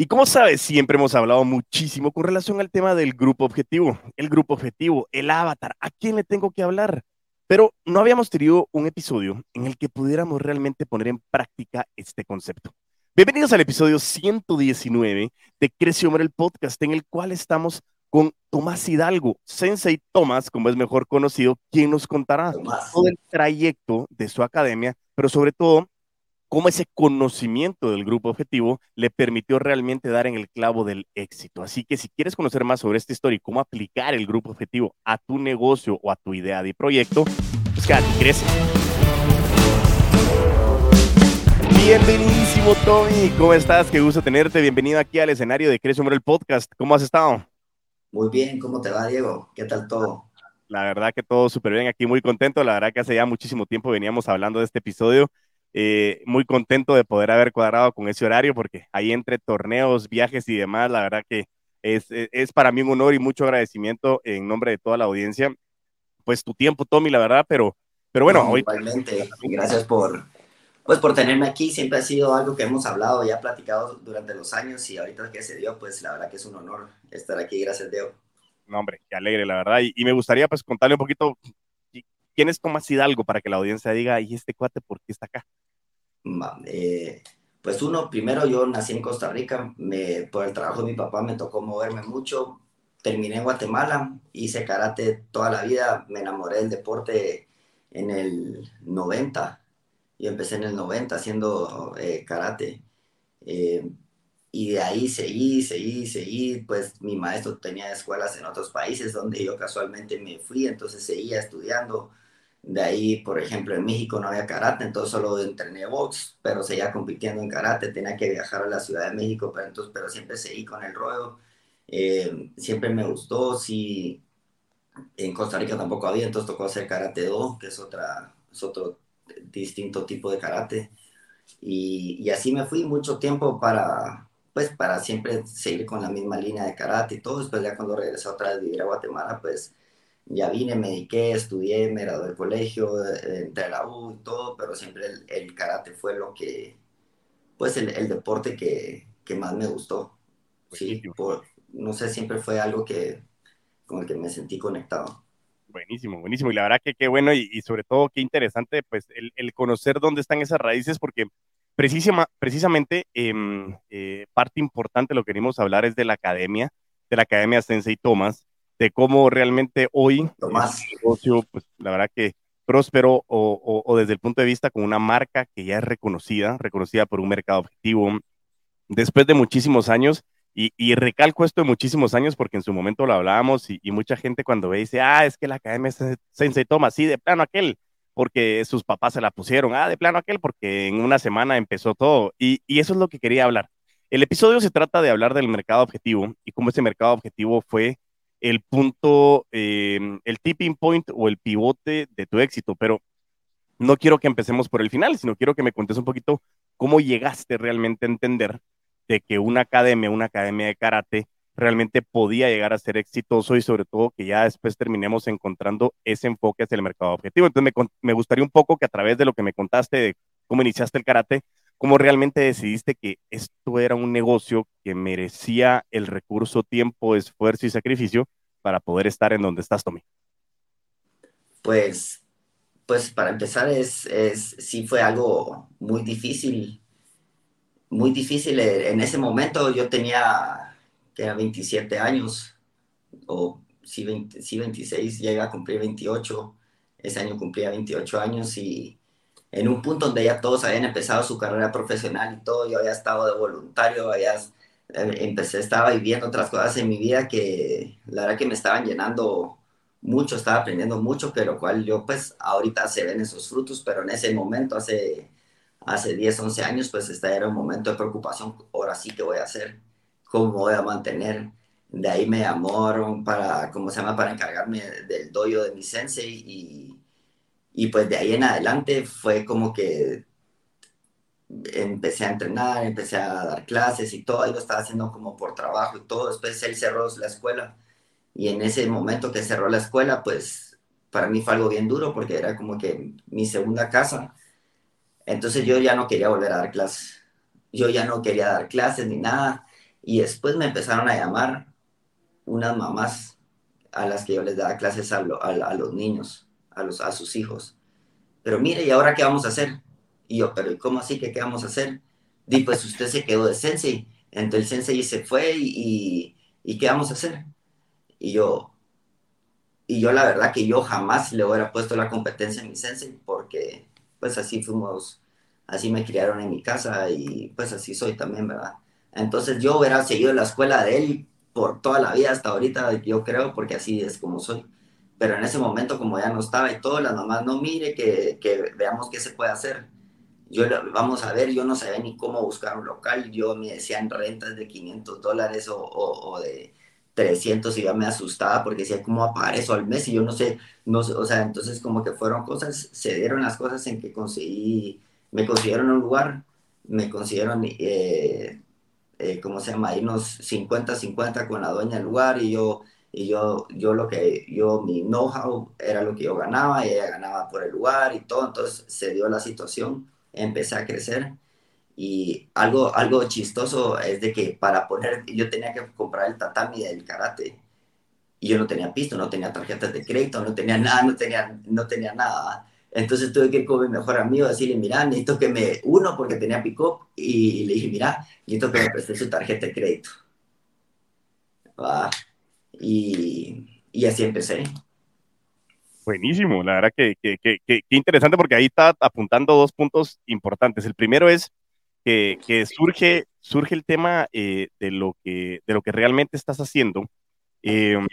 Y como sabes, siempre hemos hablado muchísimo con relación al tema del grupo objetivo, el grupo objetivo, el avatar, ¿a quién le tengo que hablar? Pero no habíamos tenido un episodio en el que pudiéramos realmente poner en práctica este concepto. Bienvenidos al episodio 119 de Creció el podcast, en el cual estamos con Tomás Hidalgo, Sensei Tomás, como es mejor conocido, quien nos contará todo el trayecto de su academia, pero sobre todo cómo ese conocimiento del grupo objetivo le permitió realmente dar en el clavo del éxito. Así que si quieres conocer más sobre esta historia y cómo aplicar el grupo objetivo a tu negocio o a tu idea de proyecto, pues quédate, crece. Bienvenidísimo, Tommy. ¿Cómo estás? Qué gusto tenerte. Bienvenido aquí al escenario de Crece Hombre el Podcast. ¿Cómo has estado? Muy bien. ¿Cómo te va, Diego? ¿Qué tal todo? La verdad que todo súper bien aquí, muy contento. La verdad que hace ya muchísimo tiempo veníamos hablando de este episodio eh, muy contento de poder haber cuadrado con ese horario porque ahí entre torneos, viajes y demás, la verdad que es, e, es, para mí un honor y mucho agradecimiento en nombre de toda la audiencia. Pues tu tiempo, Tommy, la verdad, pero, pero bueno. hoy... Igualmente, gracias por, pues, por tenerme aquí. Siempre ha sido algo que hemos hablado, ya platicado durante los años y ahorita que se dio, pues la verdad que es un honor estar aquí. Gracias, Diego. No, hombre, qué alegre, la verdad. Y, y me gustaría pues contarle un poquito quién es Tomás Hidalgo para que la audiencia diga, ¿y este cuate por qué está acá? Eh, pues uno, primero yo nací en Costa Rica, me, por el trabajo de mi papá me tocó moverme mucho, terminé en Guatemala, hice karate toda la vida, me enamoré del deporte en el 90, yo empecé en el 90 haciendo eh, karate. Eh, y de ahí seguí, seguí, seguí, pues mi maestro tenía escuelas en otros países donde yo casualmente me fui, entonces seguía estudiando, de ahí, por ejemplo, en México no había karate, entonces solo entrené box, pero seguía compitiendo en karate, tenía que viajar a la Ciudad de México, pero, entonces, pero siempre seguí con el ruedo. Eh, siempre me gustó, sí, en Costa Rica tampoco había, entonces tocó hacer karate do, que es, otra, otro distinto tipo de karate. Y, así me fui mucho tiempo para, pues, para siempre seguir con la misma línea de karate y todo. Después ya cuando regresé otra vez a Guatemala, pues ya vine, me dediqué, estudié, me gradué del colegio, eh, entré a la U y todo, pero siempre el, karate fue lo que, pues el, el deporte que, que, más me gustó. Sí, por, no sé, siempre fue algo que, con el que me sentí conectado. Buenísimo, buenísimo. Y la verdad que qué bueno y, y sobre todo qué interesante, pues el, el, conocer dónde están esas raíces, porque precisima, precisamente em, eh, parte importante de lo que a hablar es de la academia, de la Academia Sensei Thomas, de cómo realmente hoy el negocio, pues la verdad que próspero o, o, desde el punto de vista con una marca que ya es reconocida, reconocida por un mercado objetivo, después de muchísimos años, y, y, recalco esto de muchísimos años porque en su momento lo hablábamos y, y, mucha gente cuando ve dice, ah, es que la academia Sensei toma, sí, de plano aquel, porque sus papás se la pusieron, ah, de plano aquel, porque en una semana empezó todo, y, y eso es lo que quería hablar. El episodio se trata de hablar del mercado objetivo y cómo ese mercado objetivo fue el punto, em, el tipping point o el pivote de tu éxito, pero no quiero que empecemos por el final, sino quiero que me cuentes un poquito cómo llegaste realmente a entender de que una academia, una academia de karate, realmente podía llegar a ser exitoso y sobre todo que ya después terminemos encontrando ese enfoque hacia el mercado objetivo. Entonces me, me gustaría un poco que a través de lo que me contaste de cómo iniciaste el karate, ¿Cómo realmente decidiste que esto era un negocio que merecía el recurso, tiempo, esfuerzo y sacrificio para poder estar en donde estás, Tommy? Pues, pues para empezar, es, es, sí fue algo muy difícil, muy difícil. En ese momento yo tenía, tenía 27 años, o sí, 20, sí 26, ya iba a cumplir 28, ese año cumplía 28 años y en un punto donde ya todos habían empezado su carrera profesional y todo, yo había estado de voluntario, había, eh, empecé, estaba viviendo otras cosas en mi vida que la verdad que me estaban llenando mucho, estaba aprendiendo mucho, pero cual yo pues ahorita se ven esos frutos, pero en ese momento, hace, hace 10, 11 años, pues este era un momento de preocupación, ahora sí que voy a hacer, cómo voy a mantener. De ahí me llamaron para, ¿cómo se llama?, para encargarme del doyo de mi sensei y y pues de ahí en adelante fue como que empecé a entrenar, empecé a dar clases y todo, lo estaba haciendo como por trabajo y todo. Después él cerró la escuela y en ese momento que cerró la escuela, pues para mí fue algo bien duro porque era como que mi segunda casa. Entonces yo ya no quería volver a dar clases. Yo ya no quería dar clases ni nada. Y después me empezaron a llamar unas mamás a las que yo les daba clases a, a, los niños, a, los, a sus hijos. Pero mire, ¿y ahora qué vamos a hacer? Y yo, pero ¿y cómo así que qué vamos a hacer? Y pues usted se quedó de sensei. Entonces el sensei se fue y, y, ¿qué vamos a hacer? Y yo, y yo la verdad que yo jamás le hubiera puesto la competencia a mi sensei porque pues así fuimos, así me criaron en mi casa y pues así soy también, ¿verdad? Entonces yo hubiera seguido la escuela de él por toda la vida hasta ahorita, yo creo, porque así es como soy. Pero en ese momento, como ya no estaba y todo, las mamás, no mire, que, que veamos qué se puede hacer. Yo, vamos a ver, yo no sabía ni cómo buscar un local. Yo me decían rentas de 500 dólares o, o, de 300 y ya me asustaba porque decía, ¿cómo va a pagar eso al mes? Y yo no sé, no sé, o sea, entonces como que fueron cosas, se dieron las cosas en que conseguí, me consiguieron un lugar, me consiguieron eh, eh, ¿cómo se llama? unos 50-50 con la dueña del lugar y yo, y yo, yo lo que, yo, mi know-how era lo que yo ganaba y ella ganaba por el lugar y todo, entonces se dio la situación, empecé a crecer y algo, algo chistoso es de que para poner, yo tenía que comprar el tatami del karate y yo no tenía pisto, no tenía tarjetas de crédito, no tenía nada, no tenía, no tenía nada. Entonces tuve que ir con mi mejor amigo a decirle, mira, necesito que me, uno, porque tenía pick-up, y, le dije, mira, necesito que me preste su tarjeta de crédito. Y, y, así empecé. Buenísimo, la verdad que, que, que, que, interesante porque ahí está apuntando dos puntos importantes. El primero es que, surge, surge el tema eh, de, lo que, de lo que realmente estás haciendo. Em,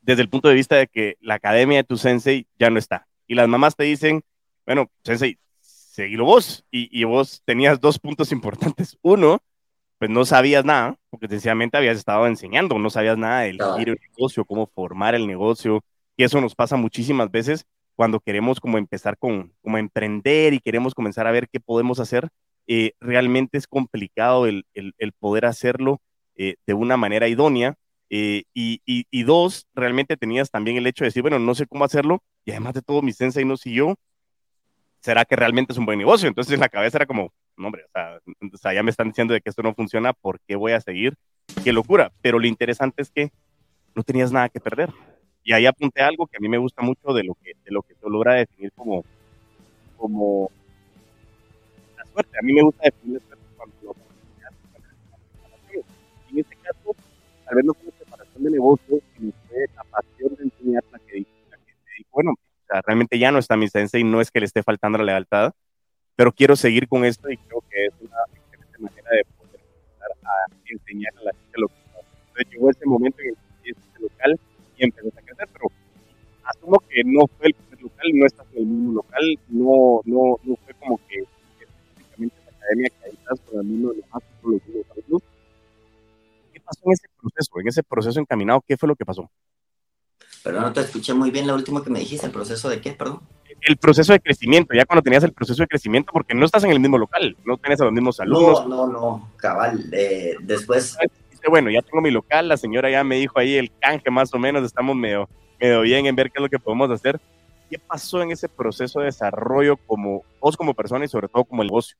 desde el punto de vista de que la academia de tu sensei ya no está y las mamás te dicen, bueno, sensei, seguilo vos. Y, vos tenías dos puntos importantes. Uno, pues no sabías nada, porque sencillamente habías estado enseñando, no sabías nada del giro del negocio, cómo formar el negocio. Y eso nos pasa muchísimas veces cuando queremos como empezar con, como emprender y queremos comenzar a ver qué podemos hacer. Eh, realmente es complicado el, el, poder hacerlo eh, de una manera idónea. Eh, y, y, y, dos, realmente tenías también el hecho de decir, bueno, no sé cómo hacerlo, y además de todo mi sensei no siguió, ¿será que realmente es un buen negocio? Entonces en la cabeza era como, no hombre, o sea, ya me están diciendo de que esto no funciona, ¿por qué voy a seguir? Qué locura. Pero lo interesante es que no tenías nada que perder. Y ahí apunté algo que a mí me gusta mucho de lo que, de lo que tú logra definir como, como la suerte. A mí me gusta definir la suerte cuando lo en este caso, tal vez no fue preparación de negocio, sino fue la pasión de enseñar la que bueno, realmente ya no está mi sensei, no es que le esté faltando la lealtad, pero quiero seguir con esto y creo que es una excelente manera de poder empezar a enseñar a la gente lo que. Entonces llegó ese momento en el que este local y empezó a crecer, pero asumo que no fue el primer local, no estás en el mismo local, no, no, no fue como que específicamente la academia que ahí estás con mismo de los mismos alumnos. ¿Qué pasó en ese proceso, en ese proceso encaminado? ¿Qué fue lo que pasó? Pero no te escuché muy bien la última que me dijiste, ¿el proceso de qué, perdón? El proceso de crecimiento, ya cuando tenías el proceso de crecimiento, porque no estás en el mismo local, no tienes a los mismos alumnos. No, no, no, cabal, eh, después... Bueno, ya tengo mi local, la señora ya me dijo ahí el canje más o menos, estamos medio, medio bien en ver qué es lo que podemos hacer. ¿Qué pasó en ese proceso de desarrollo como vos como persona y sobre todo como el negocio?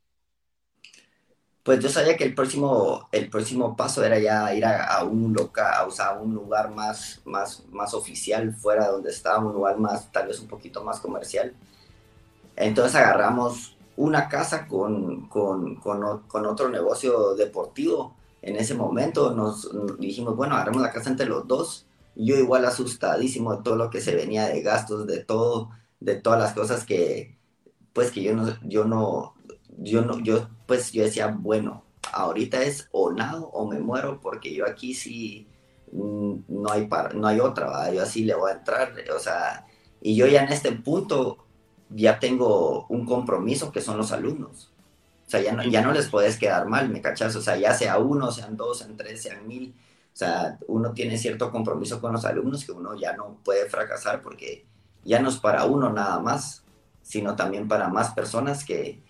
Pues yo sabía que el próximo, el próximo paso era ya ir a, un local, o sea, un lugar más, más, más oficial fuera donde estaba, un lugar más, tal vez un poquito más comercial. Entonces agarramos una casa con, con, con, con otro negocio deportivo. En ese momento nos dijimos, bueno, agarramos la casa entre los dos. Yo igual asustadísimo de todo lo que se venía de gastos, de todo, de todas las cosas que, pues que yo no, yo no, yo no, yo pues yo decía, bueno, ahorita es o nado o me muero porque yo aquí sí mm, no hay, no hay otra, yo así le voy a entrar, o sea, y yo ya en este punto ya tengo un compromiso que son los alumnos. O sea, ya no, ya no les puedes quedar mal, ¿me cachas? O sea, ya sea uno, sean dos, sean tres, sean mil. O sea, uno tiene cierto compromiso con los alumnos que uno ya no puede fracasar porque ya no es para uno nada más, sino también para más personas que,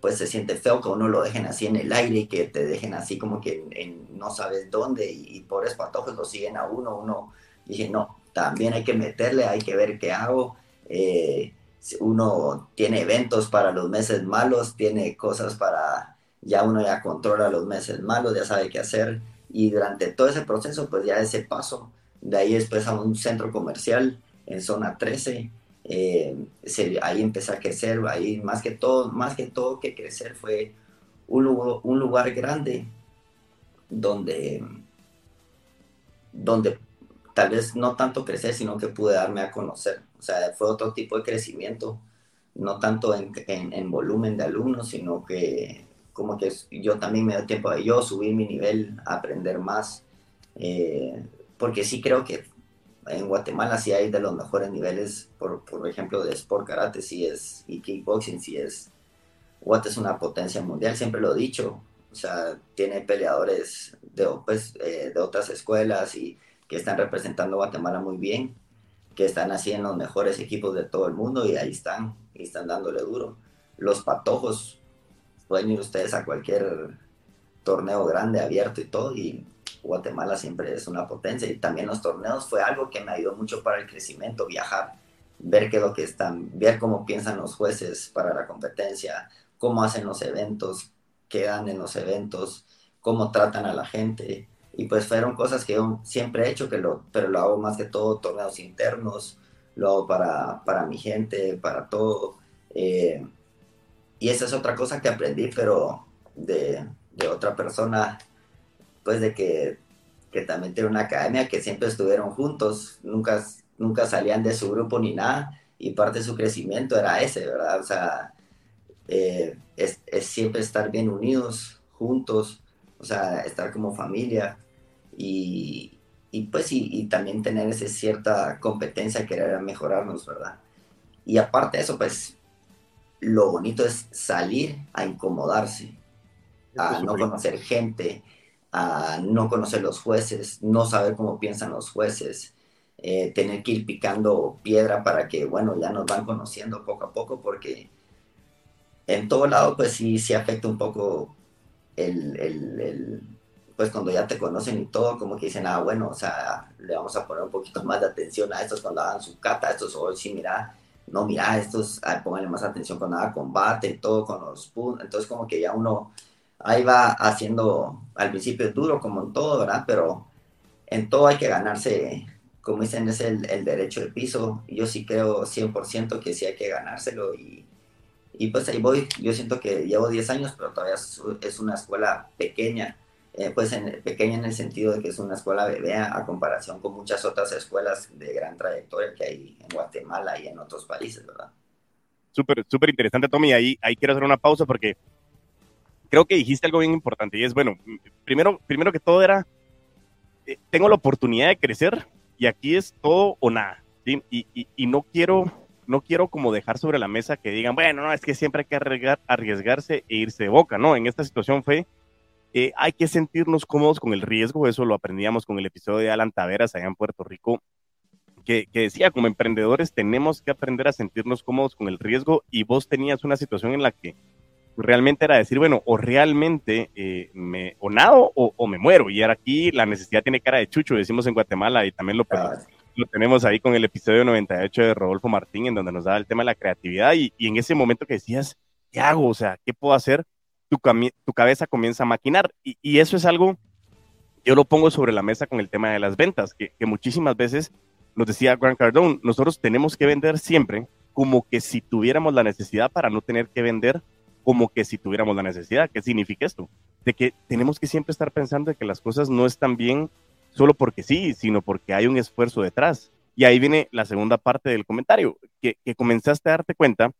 pues se siente feo que uno lo dejen así en el aire y que te dejen así como que en, no sabes dónde y, por pobres patojos lo siguen a uno, uno dije, no, también hay que meterle, hay que ver qué hago. Eh, uno tiene eventos para los meses malos, tiene cosas para, ya uno ya controla los meses malos, ya sabe qué hacer y durante todo ese proceso, pues ya ese paso, de ahí después a un centro comercial en zona 13, eh, ahí empecé a crecer, ahí más que todo, más que todo que crecer fue un lugar, un lugar grande donde, donde tal vez no tanto crecer, sino que pude darme a conocer. O sea, fue otro tipo de crecimiento, no tanto en, en volumen de alumnos, sino que como que yo también me doy tiempo de yo subir mi nivel, aprender más, eh, porque sí creo que en Guatemala sí hay de los mejores niveles, por, por ejemplo, de sport karate, sí es, y kickboxing, sí es, Guate es una potencia mundial, siempre lo he dicho, o sea, tiene peleadores de, pues, eh, de otras escuelas y que están representando Guatemala muy bien, que están así los mejores equipos de todo el mundo y ahí están, y están dándole duro. Los patojos pueden ir ustedes a cualquier torneo grande, abierto y todo, y Guatemala siempre es una potencia. Y también los torneos fue algo que me ayudó mucho para el crecimiento, viajar, ver qué es lo que están, ver cómo piensan los jueces para la competencia, cómo hacen los eventos, qué dan en los eventos, cómo tratan a la gente. Y pues fueron cosas que yo siempre he hecho, que lo, pero lo hago más que todo torneos internos, lo hago para, para mi gente, para todo. Eh, y esa es otra cosa que aprendí, pero de, de otra persona, pues de que, que, también tiene una academia, que siempre estuvieron juntos, nunca, nunca salían de su grupo ni nada, y parte de su crecimiento era ese, ¿verdad? O sea, eh, es, es, siempre estar bien unidos, juntos, o sea, estar como familia, y, y pues y, y, también tener esa cierta competencia, querer mejorarnos, ¿verdad? Y aparte de eso, pues lo bonito es salir a incomodarse, a no conocer gente, a no conocer los jueces, no saber cómo piensan los jueces, eh, tener que ir picando piedra para que, bueno, ya nos van conociendo poco a poco, porque en todo lado, pues sí, sí afecta un poco el, el, pues cuando ya te conocen y todo, como que dicen, ah, bueno, o sea, le vamos a poner un poquito más de atención a estos cuando hagan su cata, estos, hoy sí, mira, no, mira, estos, pónganle más atención con nada combate, y todo con los puntos, entonces como que ya uno ahí va haciendo, al principio es duro como en todo, ¿verdad? Pero en todo hay que ganarse, como dicen, es el, derecho de piso, yo sí creo 100% que sí hay que ganárselo y, pues ahí voy, yo siento que llevo 10 años, pero todavía es una escuela pequeña, eh, pues en, pequeña en el sentido de que es una escuela bebé a, comparación con muchas otras escuelas de gran trayectoria que hay en Guatemala y en otros países, ¿verdad? Súper, súper interesante, Tommy. Ahí quiero hacer una pausa porque creo que dijiste algo bien importante y es, bueno, primero, primero que todo era, eh, tengo la oportunidad de crecer y aquí es todo o nada, ¿sí? Y, y, y, no quiero, no quiero como dejar sobre la mesa que digan, bueno, no, es que siempre hay que arriesgar, arriesgarse e irse de boca, ¿no? En esta situación fue eh, hay que sentirnos cómodos con el riesgo, eso lo aprendíamos con el episodio de Alan Taveras allá en Puerto Rico, que, que, decía, como emprendedores tenemos que aprender a sentirnos cómodos con el riesgo y vos tenías una situación en la que realmente era decir, bueno, o realmente eh, me, o nado o, o, me muero. Y ahora aquí la necesidad tiene cara de chucho, decimos en Guatemala, y también lo, ah. lo tenemos ahí con el episodio 98 de Rodolfo Martín, en donde nos daba el tema de la creatividad y, y en ese momento que decías, ¿qué hago? O sea, ¿qué puedo hacer? tu, tu cabeza comienza a maquinar. Y, y, eso es algo, yo lo pongo sobre la mesa con el tema de las ventas, que, que muchísimas veces nos decía Grant Cardone, nosotros tenemos que vender siempre como que si tuviéramos la necesidad para no tener que vender como que si tuviéramos la necesidad. ¿Qué significa esto? De que tenemos que siempre estar pensando de que las cosas no están bien solo porque sí, sino porque hay un esfuerzo detrás. Y ahí viene la segunda parte del comentario, que, que comenzaste a darte cuenta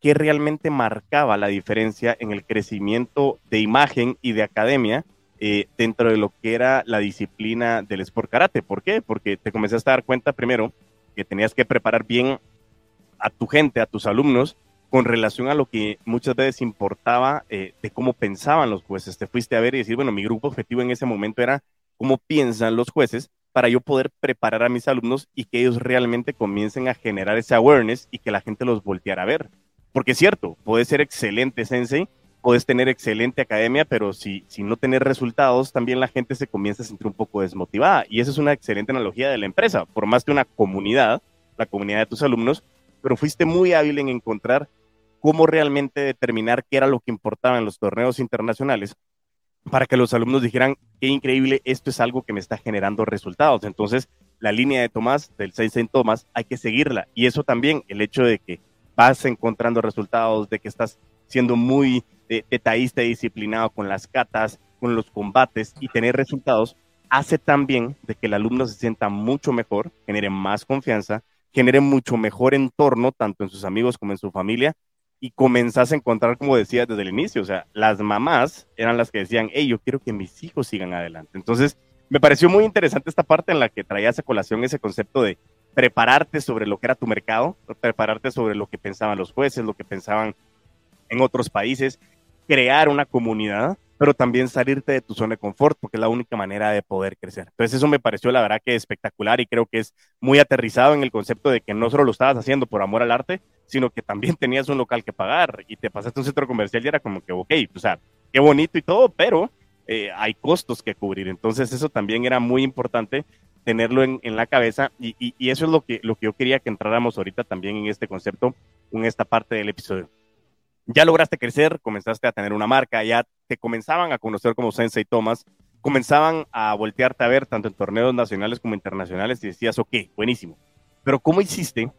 qué realmente marcaba la diferencia en el crecimiento de imagen y de academia eh, dentro de lo que era la disciplina del sport karate. ¿Por qué? Porque te comenzaste a dar cuenta primero que tenías que preparar bien a tu gente, a tus alumnos, con relación a lo que muchas veces importaba eh, de cómo pensaban los jueces. Te fuiste a ver y decir, bueno, mi grupo objetivo en ese momento era cómo piensan los jueces para yo poder preparar a mis alumnos y que ellos realmente comiencen a generar ese awareness y que la gente los volteara a ver. Porque es cierto, puedes ser excelente sensei, puedes tener excelente academia, pero si, si no tener resultados, también la gente se comienza a sentir un poco desmotivada. Y esa es una excelente analogía de la empresa. Formaste una comunidad, la comunidad de tus alumnos, pero fuiste muy hábil en encontrar cómo realmente determinar qué era lo que importaba en los torneos internacionales para que los alumnos dijeran, qué increíble, esto es algo que me está generando resultados. Entonces, la línea de Tomás, del 6 en Tomás, hay que seguirla. Y eso también, el hecho de que vas encontrando resultados, de que estás siendo muy detallista y disciplinado con las catas, con los combates y tener resultados, hace también de que el alumno se sienta mucho mejor, genere más confianza, genere mucho mejor entorno, tanto en sus amigos como en su familia, y comenzás a encontrar, como decía desde el inicio, o sea, las mamás eran las que decían, hey, yo quiero que mis hijos sigan adelante. Entonces, me pareció muy interesante esta parte en la que traías a colación ese concepto de prepararte sobre lo que era tu mercado, prepararte sobre lo que pensaban los jueces, lo que pensaban en otros países, crear una comunidad, pero también salirte de tu zona de confort, porque es la única manera de poder crecer. Entonces eso me pareció la verdad que espectacular y creo que es muy aterrizado en el concepto de que no solo lo estabas haciendo por amor al arte, sino que también tenías un local que pagar y te pasaste un centro comercial y era como que, ok, o sea, qué bonito y todo, pero eh, hay costos que cubrir. Entonces eso también era muy importante tenerlo en, la cabeza y, y, y, eso es lo que, lo que yo quería que entráramos ahorita también en este concepto, en esta parte del episodio. Ya lograste crecer, comenzaste a tener una marca, ya te comenzaban a conocer como Sensei Thomas, comenzaban a voltearte a ver tanto en torneos nacionales como internacionales y decías, ok, buenísimo. Pero ¿cómo hiciste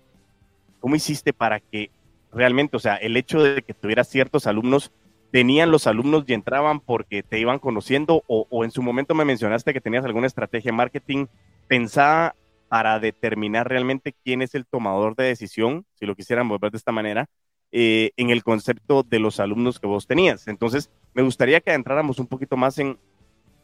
¿Cómo hiciste para que realmente, o sea, el hecho de que tuvieras ciertos alumnos, tenían los alumnos y entraban porque te iban conociendo o, en su momento me mencionaste que tenías alguna estrategia de marketing pensada para determinar realmente quién es el tomador de decisión, si lo quisieran volver de esta manera, eh, en el concepto de los alumnos que vos tenías. Entonces, me gustaría que entráramos un poquito más en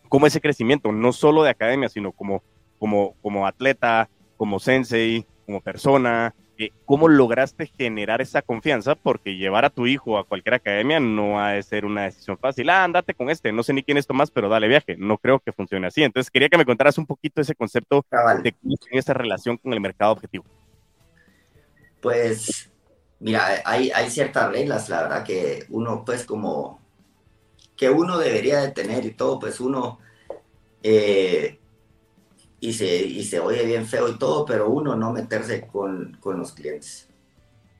cómo ese crecimiento, no solo de academia, sino como, como, como atleta, como sensei, como persona, eh, ¿cómo lograste generar esa confianza? Porque llevar a tu hijo a cualquier academia no ha de ser una decisión fácil. Ah, andate con este, no sé ni quién es Tomás, pero dale viaje. No creo que funcione así. Entonces, quería que me contaras un poquito ese concepto Cabal. de cómo tiene esa relación con el mercado objetivo. Pues, mira, hay, hay ciertas reglas, la verdad, que uno, pues, como, que uno debería de tener y todo, pues uno, eh, y se, y se oye bien feo y todo, pero uno no meterse con, con los clientes.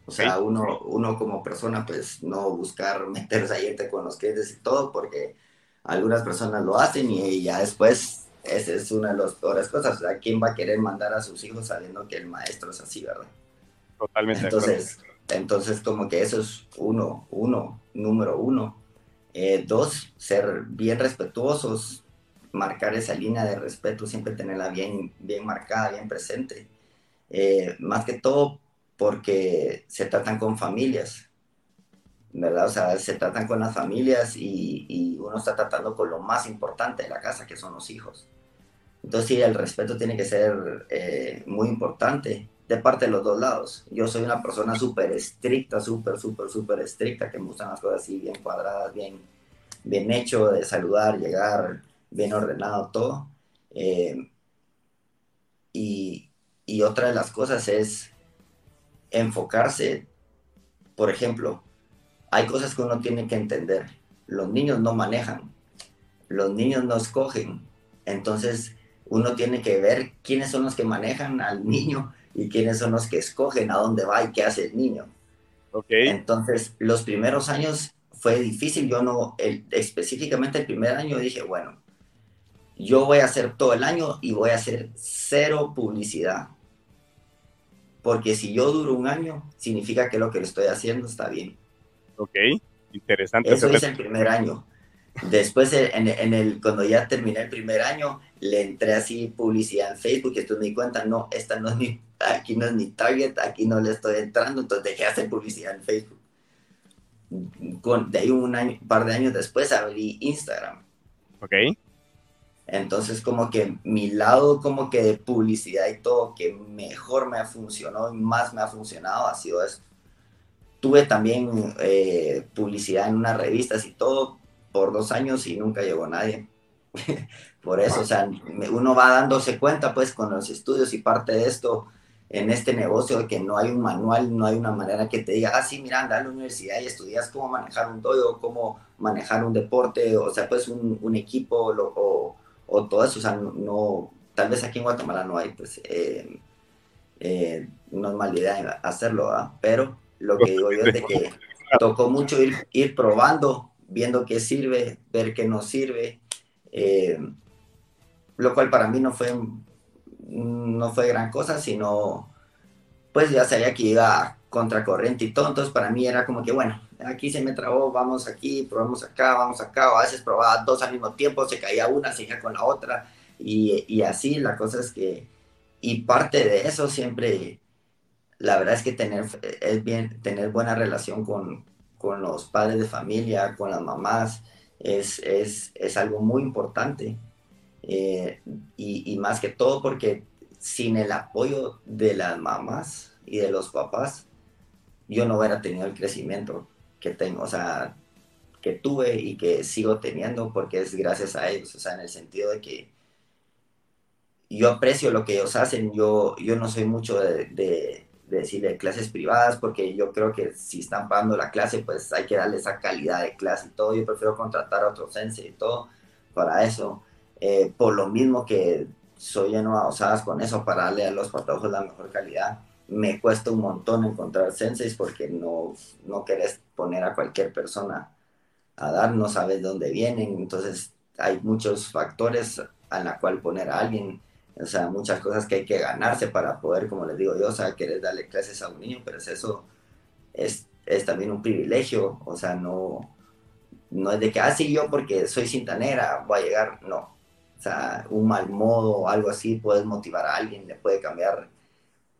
O sea, uno, uno como persona, pues no buscar meterse ahí con los clientes y todo, porque algunas personas lo hacen y ya después esa es una de las peores cosas. O sea, ¿quién va a querer mandar a sus hijos sabiendo que el maestro es así, verdad? Totalmente. Entonces, entonces como que eso es uno, uno, número uno. Eh, dos, ser bien respetuosos, marcar esa línea de respeto, siempre tenerla bien, bien marcada, bien presente. Eh, más que todo porque se tratan con familias, ¿verdad? O sea, se tratan con las familias y, uno está tratando con lo más importante de la casa, que son los hijos. Entonces, sí, el respeto tiene que ser eh, muy importante de parte de los dos lados. Yo soy una persona súper estricta, súper, súper, súper estricta, que me gustan las cosas así bien cuadradas, bien, bien hecho, de saludar, llegar, bien ordenado todo. Eh, y, y, otra de las cosas es enfocarse, por ejemplo, hay cosas que uno tiene que entender. Los niños no manejan, los niños no escogen, entonces uno tiene que ver quiénes son los que manejan al niño y quiénes son los que escogen a dónde va y qué hace el niño. Okay. Entonces, los primeros años fue difícil, yo no, el, específicamente el primer año dije, bueno, yo voy a hacer todo el año y voy a hacer cero publicidad. Porque si yo duro un año, significa que lo que le estoy haciendo está bien. Ok, interesante. Eso es el primer año. Después, en, en, el, cuando ya terminé el primer año, le entré así publicidad en Facebook y esto me di cuenta, no, esta no es mi, aquí no es mi target, aquí no le estoy entrando, entonces dejé hacer publicidad en Facebook. Con, de ahí un año, par de años después abrí Instagram. Ok. Entonces, como que mi lado como que de publicidad y todo que mejor me ha funcionado y más me ha funcionado ha sido esto. Tuve también eh, publicidad en unas revistas y todo por dos años y nunca llegó nadie. por eso, o sea, uno va dándose cuenta pues con los estudios y parte de esto en este negocio de que no hay un manual, no hay una manera que te diga, ah, sí, mira, anda a la universidad y estudias cómo manejar un dojo, cómo manejar un deporte, o sea, pues un, un equipo o, o todo eso, o sea, no, tal vez aquí en Guatemala no hay, pues, eh, eh, no es mala idea hacerlo, ¿ah? pero lo que digo yo es de que tocó mucho ir, ir probando, viendo qué sirve, ver qué no sirve, eh, lo cual para mí no fue, no fue gran cosa, sino pues ya sabía que iba contracorriente y todo, entonces para mí era como que bueno, aquí se me trabó, vamos aquí, probamos acá, vamos acá, o a veces probaba dos al mismo tiempo, se caía una, seguía con la otra, y, y así la cosa es que, y parte de eso siempre, la verdad es que tener, es bien, tener buena relación con, con los padres de familia, con las mamás, es, es, es algo muy importante. Eh, y, más que todo porque sin el apoyo de las mamás y de los papás, yo no hubiera tenido el crecimiento que tengo, o sea, que tuve y que sigo teniendo porque es gracias a ellos, o sea, en el sentido de que yo aprecio lo que ellos hacen, yo, yo no soy mucho de, de, de clases privadas porque yo creo que si están pagando la clase, pues hay que darle esa calidad de clase y todo, yo prefiero contratar a otro sensei y todo para eso, eh, por lo mismo que soy lleno a osadas con eso para darle a los patojos la mejor calidad me cuesta un montón encontrar senseis porque no, no querés poner a cualquier persona a dar, no sabes dónde vienen, entonces hay muchos factores a la cual poner a alguien, o sea, muchas cosas que hay que ganarse para poder, como les digo yo, o sea, querés darle clases a un niño, pero es eso es, es también un privilegio, o sea, no, no es de que, ah, sí, yo porque soy cintanera voy a llegar, no, un mal modo o algo así puedes motivar a alguien, le puede cambiar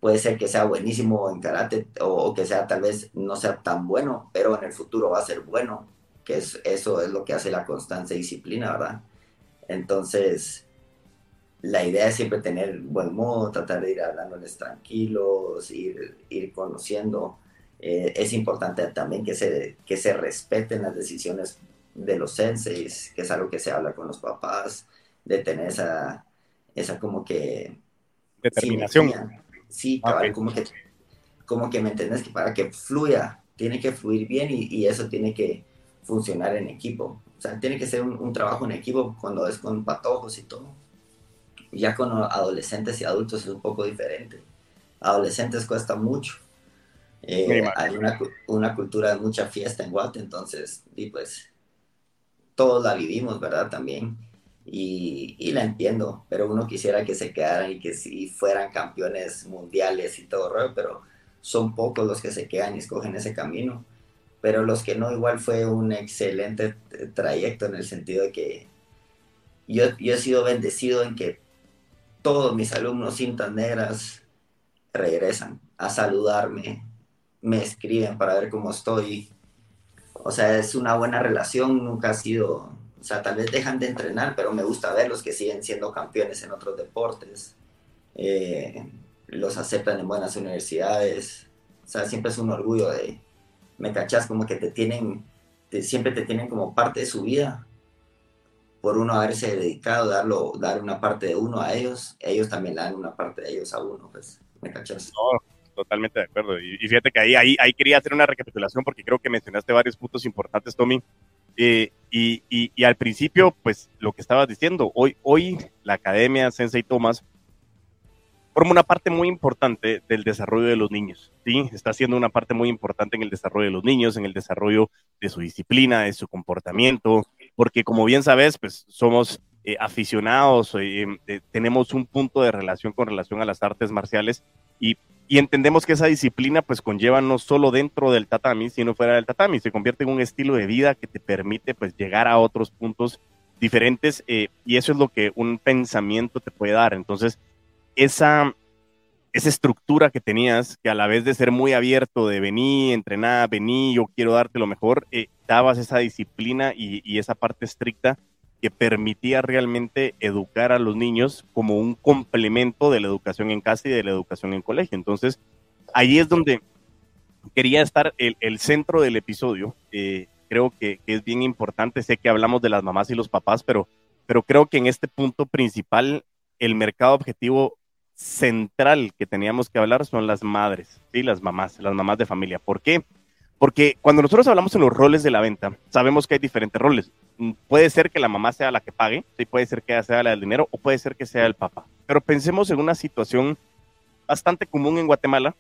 puede ser que sea buenísimo en karate o, que sea tal vez no sea tan bueno, pero en el futuro va a ser bueno, que es, eso es lo que hace la constancia y disciplina, ¿verdad? Entonces, la idea es siempre tener buen modo, tratar de ir hablándoles tranquilos, ir, ir conociendo. Eh, es importante también que se, que se respeten las decisiones de los senseis, que es algo que se habla con los papás, de tener esa, esa como que... Determinación sí, como, que, como que me entiendes que para que fluya, tiene que fluir bien y, y, eso tiene que funcionar en equipo. O sea, tiene que ser un, un, trabajo en equipo cuando es con patojos y todo. Ya con adolescentes y adultos es un poco diferente. Adolescentes cuesta mucho. Eh, hay una, una, cultura de mucha fiesta en Guate, entonces, y pues, todos la vivimos, ¿verdad? También y, la entiendo, pero uno quisiera que se quedaran y que si fueran campeones mundiales y todo, pero son pocos los que se quedan y escogen ese camino. Pero los que no, igual fue un excelente trayecto en el sentido de que yo, yo he sido bendecido en que todos mis alumnos cintas negras regresan a saludarme, me escriben para ver cómo estoy. O sea, es una buena relación, nunca ha sido sea, tal vez dejan de entrenar, pero me gusta verlos que siguen siendo campeones en otros deportes. Eh, los aceptan en buenas universidades. O sea, siempre es un orgullo de, me cachas, como que te tienen, siempre te tienen como parte de su vida por uno haberse dedicado, darlo, dar una parte de uno a ellos, ellos también dan una parte de ellos a uno, pues, me cachas. Totalmente de acuerdo. Y, y, fíjate que ahí, ahí, ahí quería hacer una recapitulación porque creo que mencionaste varios puntos importantes, Tommy. Eh, y, y, al principio, pues lo que estabas diciendo, hoy, hoy la Academia Sensei Thomas forma una parte muy importante del desarrollo de los niños, ¿sí? Está haciendo una parte muy importante en el desarrollo de los niños, en el desarrollo de su disciplina, de su comportamiento, porque como bien sabes, pues somos eh, aficionados, eh, tenemos un punto de relación con relación a las artes marciales y y entendemos que esa disciplina pues conlleva no solo dentro del tatami, sino fuera del tatami, se convierte en un estilo de vida que te permite pues llegar a otros puntos diferentes eh, y eso es lo que un pensamiento te puede dar. Entonces, esa, esa estructura que tenías, que a la vez de ser muy abierto, de venir, entrenar, venir, yo quiero darte lo mejor, eh, dabas esa disciplina y, y esa parte estricta que permitía realmente educar a los niños como un complemento de la educación en casa y de la educación en colegio. Entonces, ahí es donde quería estar el, centro del episodio. Eh, creo que, que, es bien importante. Sé que hablamos de las mamás y los papás, pero, pero creo que en este punto principal, el mercado objetivo central que teníamos que hablar son las madres, ¿sí? las mamás, las mamás de familia. ¿Por qué? Porque cuando nosotros hablamos en los roles de la venta, sabemos que hay diferentes roles. Mm, puede ser que la mamá sea la que pague, sí, puede ser que sea la del dinero o puede ser que sea el papá. Pero pensemos en una situación bastante común en Guatemala,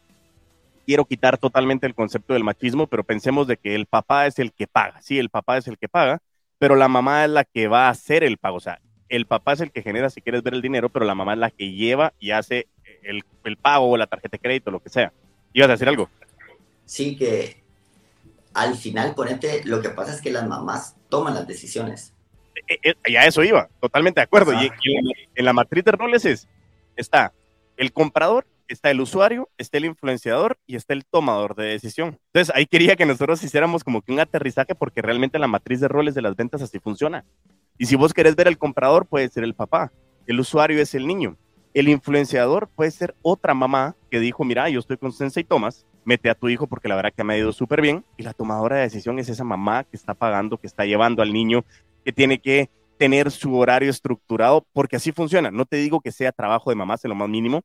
quiero quitar totalmente el concepto del machismo, pero pensemos de que el papá es el que paga, sí, el papá es el que paga, pero la mamá es la que va a hacer el pago, o sea, el papá es el que genera, si quieres ver el dinero, pero la mamá es la que lleva y hace el, el pago o la tarjeta de crédito, lo que sea. ¿Ibas a decir algo? Sí, que al final, ponete, lo que pasa es que las mamás toman las decisiones. Eh, eh, y a eso iba, totalmente de acuerdo. Y, en, la matriz de roles es, está el comprador, está el usuario, está el influenciador y está el tomador de decisión. Entonces ahí quería que nosotros hiciéramos como que un aterrizaje porque realmente la matriz de roles de las ventas así funciona. Y si vos querés ver el comprador, puede ser el papá, el usuario es el niño, el influenciador puede ser otra mamá que dijo, mira, yo estoy con Sensei Thomas, mete a tu hijo porque la verdad que me ha ido súper bien. Y la tomadora de decisión es esa mamá que está pagando, que está llevando al niño, que tiene que tener su horario estructurado, porque así funciona. No te digo que sea trabajo de mamás en lo más mínimo,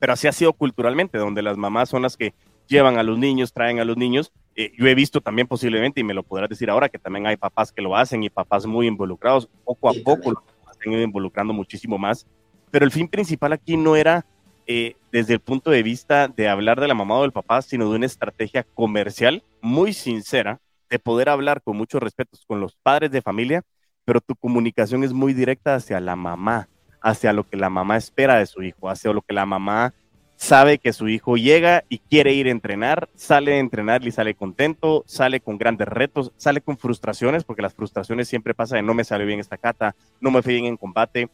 pero así ha sido culturalmente, donde las mamás son las que llevan a los niños, traen a los niños. Eh, yo he visto también posiblemente, y me lo podrás decir ahora, que también hay papás que lo hacen y papás muy involucrados. Poco a poco lo han ido involucrando muchísimo más. Pero el fin principal aquí no era eh, desde el punto de vista de hablar de la mamá o del papá, sino de una estrategia comercial muy sincera de poder hablar con mucho respeto con los padres de familia, pero tu comunicación es muy directa hacia la mamá, hacia lo que la mamá espera de su hijo, hacia lo que la mamá sabe que su hijo llega y quiere ir a entrenar, sale a entrenar y sale contento, sale con grandes retos, sale con frustraciones, porque las frustraciones siempre pasa de no me salió bien esta cata, no me fui bien en combate,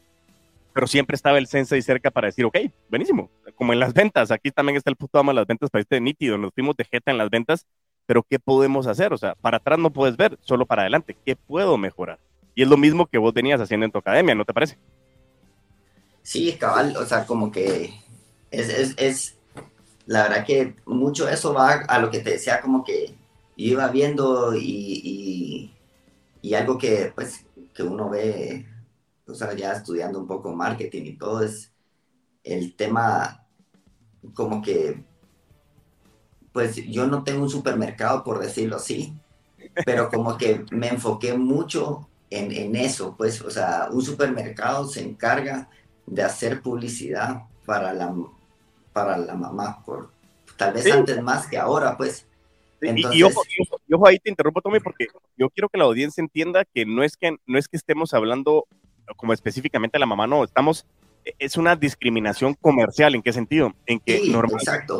pero siempre estaba el sensei cerca para decir, ok, buenísimo, como en las ventas, aquí también está el puto ama de las ventas para este nítido, nos fuimos de jeta en las ventas, pero ¿qué podemos hacer? O sea, para atrás no puedes ver, solo para adelante, ¿qué puedo mejorar? Y es lo mismo que vos venías haciendo en tu academia, ¿no te parece? Sí, cabal, o sea, como que es, es, es la verdad que mucho eso va a lo que te decía, como que iba viendo y, y, y algo que, pues, que uno ve o sea, ya estudiando un poco marketing y todo, es el tema como que, pues yo no tengo un supermercado, por decirlo así, pero como que me enfoqué mucho en, en eso, pues, o sea, un supermercado se encarga de hacer publicidad para la, para la mamá, por, tal vez antes más que ahora, pues. Entonces... Y, ojo, y, ojo, ahí te interrumpo, Tommy, porque yo quiero que la audiencia entienda que no es que, no es que estemos hablando como específicamente la mamá, no, estamos, es una discriminación comercial, ¿en qué sentido? En que normalmente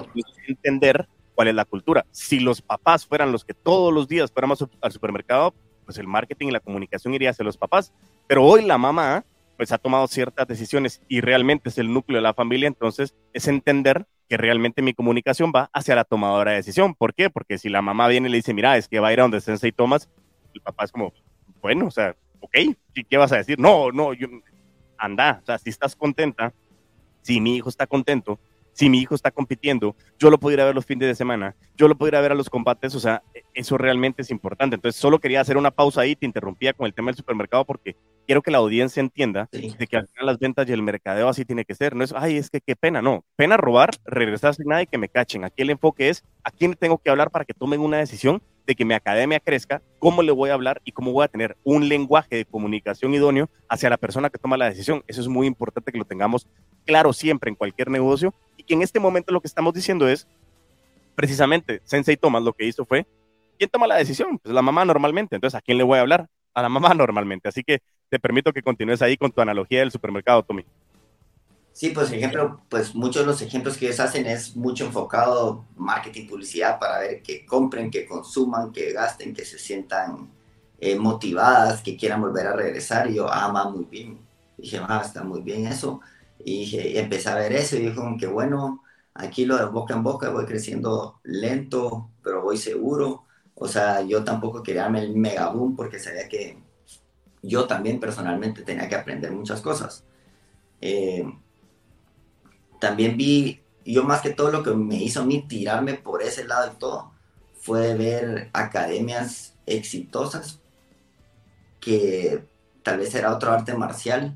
entender cuál es la cultura. Si los papás fueran los que todos los días fuéramos al supermercado, pues el marketing y la comunicación iría hacia los papás. Pero hoy la mamá, pues ha tomado ciertas decisiones y realmente es el núcleo de la familia, entonces es entender que realmente mi comunicación va hacia la tomadora de decisión. ¿Por qué? Porque si la mamá viene y le dice, mira, es que va a ir a donde Sensei Thomas, el papá es como, bueno, o sea, ok, ¿qué vas a decir? No, no, yo, anda, o sea, si estás contenta, si mi hijo está contento, si mi hijo está compitiendo, yo lo puedo ir a ver los fines de semana, yo lo puedo ir a ver a los combates, o sea, e, eso realmente es importante. Entonces, solo quería hacer una pausa ahí, te interrumpía con el tema del supermercado porque quiero que la audiencia entienda de que al final las ventas y el mercadeo así tiene que ser. No es, ay, es que qué pena, no. Pena robar, regresar sin nada y que me cachen. Aquí el enfoque es a quién tengo que hablar para que tomen una decisión de que mi academia crezca, cómo le voy a hablar y cómo voy a tener un lenguaje de comunicación idóneo hacia la persona que toma la decisión. Eso es muy importante que lo tengamos claro siempre en cualquier negocio y que en este momento lo que estamos diciendo es, precisamente, Sensei Thomas lo que hizo fue, ¿quién toma la decisión? Pues la mamá normalmente. Entonces, ¿a quién le voy a hablar? A la mamá normalmente. Así que te permito que continúes ahí con tu analogía del supermercado, Tommy. Sí, pues ejemplo, pues muchos de los ejemplos que ellos hacen es mucho enfocado marketing, publicidad para ver que compren, que consuman, que gasten, que se sientan eh, motivadas, que quieran volver a regresar. Y yo, ah, va muy bien. dije, ah, está muy bien eso. Y dije, empecé a ver eso y dije, que bueno, aquí lo de boca en boca voy creciendo lento, pero voy seguro. O sea, yo tampoco quería darme el mega boom porque sabía que yo también personalmente tenía que aprender muchas cosas. Eh, también vi, yo más que todo lo que me hizo a mí tirarme por ese lado y todo, fue ver academias exitosas que tal vez era otro arte marcial,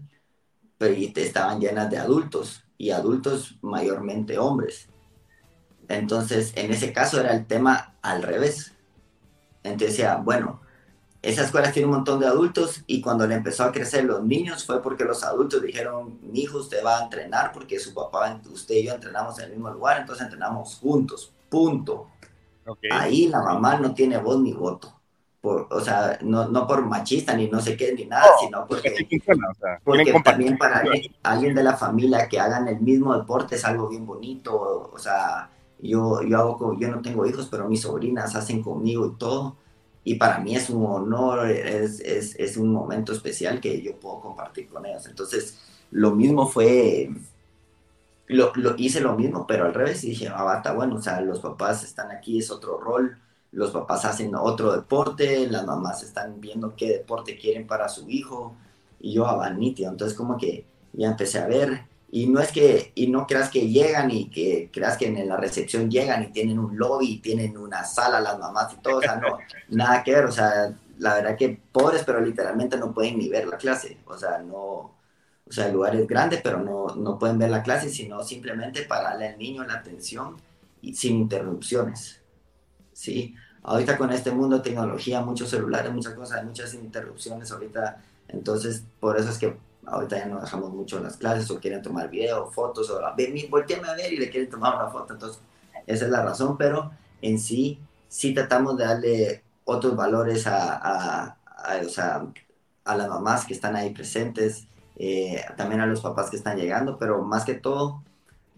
pero estaban llenas de adultos y adultos mayormente hombres. Entonces, en ese caso era el tema al revés. Entonces decía, bueno, esa escuela tiene un montón de adultos y cuando le empezó a crecer los niños fue porque los adultos dijeron, mi hijo usted va a entrenar porque su papá, usted y yo entrenamos en el mismo lugar, entonces entrenamos juntos. punto. Ahí la mamá no tiene voz ni voto. Por, o sea, no, no por machista ni no sé qué ni nada, sino porque, porque también para alguien, de la familia que hagan el mismo deporte es algo bien bonito, o, sea, yo, yo hago, yo no tengo hijos, pero mis sobrinas hacen conmigo y todo, y para mí es un honor, es, es, un momento especial que yo puedo compartir con ellas. Entonces, lo mismo fue, lo, lo, hice lo mismo, pero al revés, y dije, ah, bueno, o sea, los papás están aquí, es otro rol, los papás hacen otro deporte, las mamás están viendo qué deporte quieren para su hijo, y yo, nítido, entonces como que ya empecé a ver, y no es que, y no creas que llegan y que creas que en la recepción llegan y tienen un lobby, y tienen una sala las mamás y todo, o sea, no, nada que ver, o sea, la verdad que pobres, pero literalmente no pueden ni ver la clase, o sea, no, o sea, el lugar es grande, pero no, no pueden ver la clase, sino simplemente para darle al niño la atención y sin interrupciones, ¿sí? Ahorita con este mundo de tecnología, muchos celulares, muchas cosas, muchas interrupciones ahorita, entonces por eso es que ahorita ya no dejamos mucho las clases o quieren tomar video, fotos, o volteame a ver y le quieren tomar una foto. Entonces, esa es la razón, pero en sí, sí tratamos de darle otros valores a, a, a, las mamás que están ahí presentes, eh, también a los papás que están llegando, pero más que todo,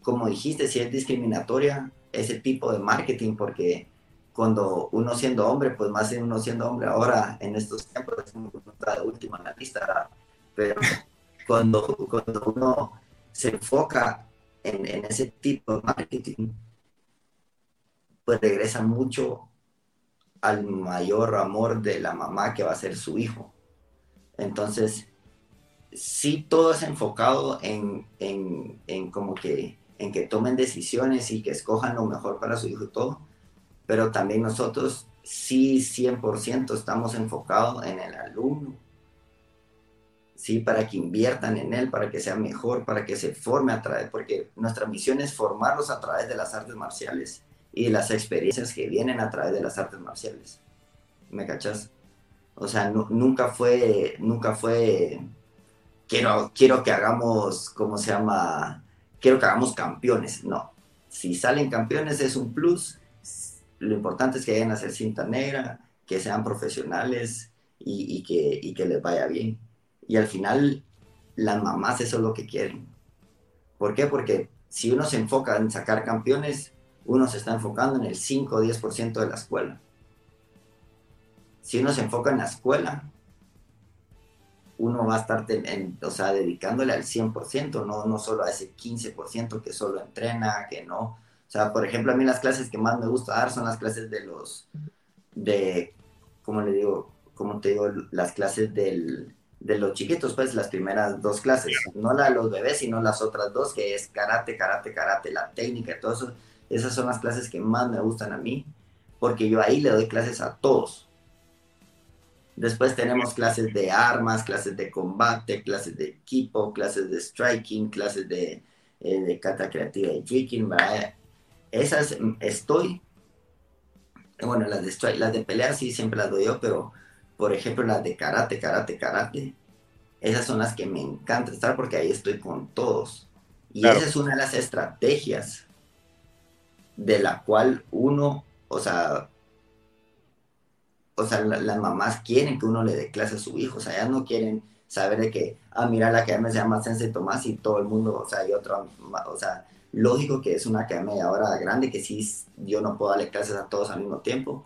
como dijiste, si es discriminatoria ese tipo de marketing, porque cuando uno siendo hombre, pues más uno siendo hombre ahora en estos tiempos es de última en la lista, pero cuando, cuando uno se enfoca en, ese tipo de marketing, pues regresa mucho al mayor amor de la mamá que va a ser su hijo. Entonces, sí todo es enfocado en, en, en, como que, en que tomen decisiones y que escojan lo mejor para su hijo y todo, pero también nosotros sí 100% estamos enfocados en el alumno ¿sí? Para que inviertan en él, para que sea mejor, para que se forme a través, porque nuestra misión es formarlos a través de las artes marciales y de las experiencias que vienen a través de las artes marciales. ¿Me cachas? O sea, nunca fue, nunca fue, quiero, quiero que hagamos, ¿cómo se llama? Quiero que hagamos campeones. No. Si salen campeones es un plus. Lo importante es que vayan a hacer cinta negra, que sean profesionales y, que, y que les vaya bien. Y al final, las mamás eso es lo que quieren. ¿Por qué? Porque si uno se enfoca en sacar campeones, uno se está enfocando en el 5 o 10% de la escuela. Si uno se enfoca en la escuela, uno va a estar o sea, dedicándole al 100%, no, no solo a ese 15% que solo entrena, que no. O sea, por ejemplo, a mí las clases que más me gusta dar son las clases de los, de, ¿cómo le digo? ¿Cómo te digo? Las clases del, de los chiquitos, pues las primeras dos clases, no la de los bebés, sino las otras dos, que es karate, karate, karate, la técnica y todo eso. Esas son las clases que más me gustan a mí, porque yo ahí le doy clases a todos. Después tenemos clases de armas, clases de combate, clases de equipo, clases de striking, clases de, eh, de kata creativa y tricking, Esas mm, estoy, bueno, las de, las de pelea sí siempre las doy yo, pero por ejemplo, las de karate, karate, karate, esas son las que me encanta estar porque ahí estoy con todos. Y esa es una de las estrategias de la cual uno, o sea, o sea, las mamás quieren que uno le dé clase a su hijo, o sea, ellas no quieren saber de que, ah, mira, la academia se llama Sensei Tomás y todo el mundo, o sea, hay otro, o sea, lógico que es una academia ahora grande, que sí, yo no puedo darle clases a todos al mismo tiempo,